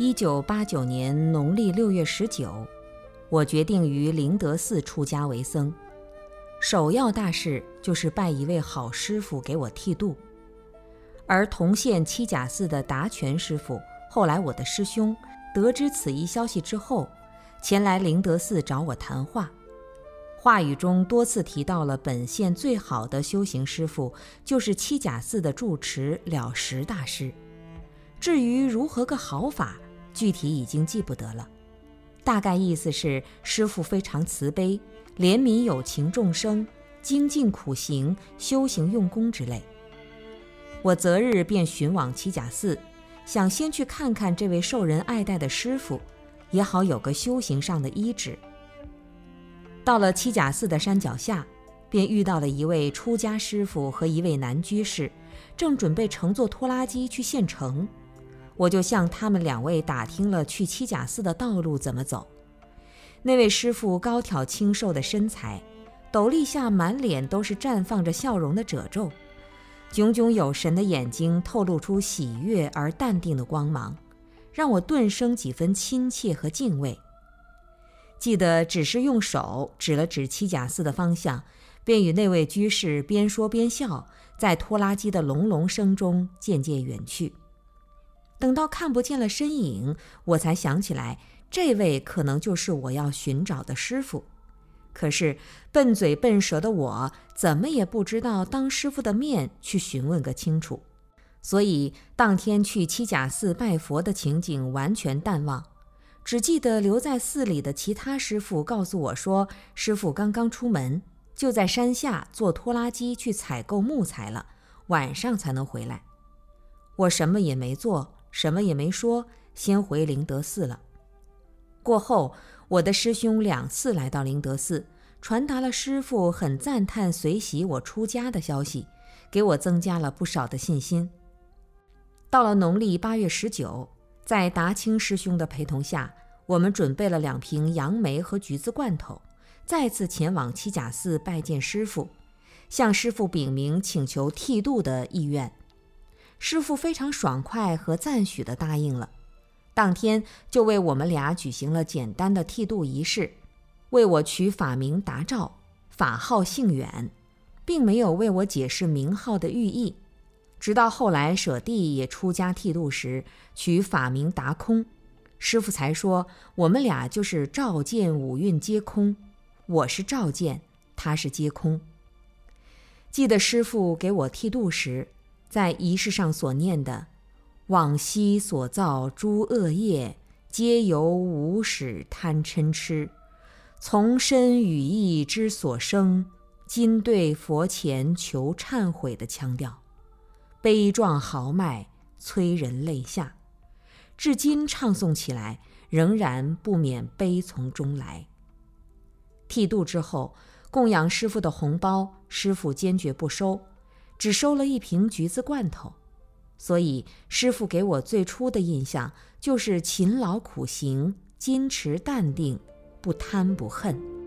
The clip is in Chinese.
一九八九年农历六月十九，我决定于灵德寺出家为僧。首要大事就是拜一位好师傅给我剃度。而同县七甲寺的达全师傅，后来我的师兄，得知此一消息之后，前来灵德寺找我谈话。话语中多次提到了本县最好的修行师傅，就是七甲寺的住持了实大师。至于如何个好法，具体已经记不得了，大概意思是师傅非常慈悲，怜悯有情众生，精进苦行，修行用功之类。我择日便寻往七甲寺，想先去看看这位受人爱戴的师傅，也好有个修行上的依止。到了七甲寺的山脚下，便遇到了一位出家师傅和一位男居士，正准备乘坐拖拉机去县城。我就向他们两位打听了去七甲寺的道路怎么走。那位师傅高挑清瘦的身材，斗笠下满脸都是绽放着笑容的褶皱，炯炯有神的眼睛透露出喜悦而淡定的光芒，让我顿生几分亲切和敬畏。记得只是用手指了指七甲寺的方向，便与那位居士边说边笑，在拖拉机的隆隆声中渐渐远去。等到看不见了身影，我才想起来，这位可能就是我要寻找的师傅。可是笨嘴笨舌的我，怎么也不知道当师傅的面去询问个清楚，所以当天去七甲寺拜佛的情景完全淡忘，只记得留在寺里的其他师傅告诉我说，师傅刚刚出门，就在山下坐拖拉机去采购木材了，晚上才能回来。我什么也没做。什么也没说，先回灵德寺了。过后，我的师兄两次来到灵德寺，传达了师傅很赞叹随喜我出家的消息，给我增加了不少的信心。到了农历八月十九，在达清师兄的陪同下，我们准备了两瓶杨梅和橘子罐头，再次前往七甲寺拜见师傅，向师傅禀明请求剃度的意愿。师傅非常爽快和赞许地答应了，当天就为我们俩举行了简单的剃度仪式，为我取法名达照，法号姓远，并没有为我解释名号的寓意。直到后来舍弟也出家剃度时，取法名达空，师傅才说我们俩就是照见五蕴皆空，我是照见，他是皆空。记得师傅给我剃度时。在仪式上所念的“往昔所造诸恶业，皆由无始贪嗔痴，从身语意之所生，今对佛前求忏悔”的腔调，悲壮豪迈，催人泪下。至今唱诵起来，仍然不免悲从中来。剃度之后，供养师傅的红包，师傅坚决不收。只收了一瓶橘子罐头，所以师傅给我最初的印象就是勤劳苦行、矜持淡定、不贪不恨。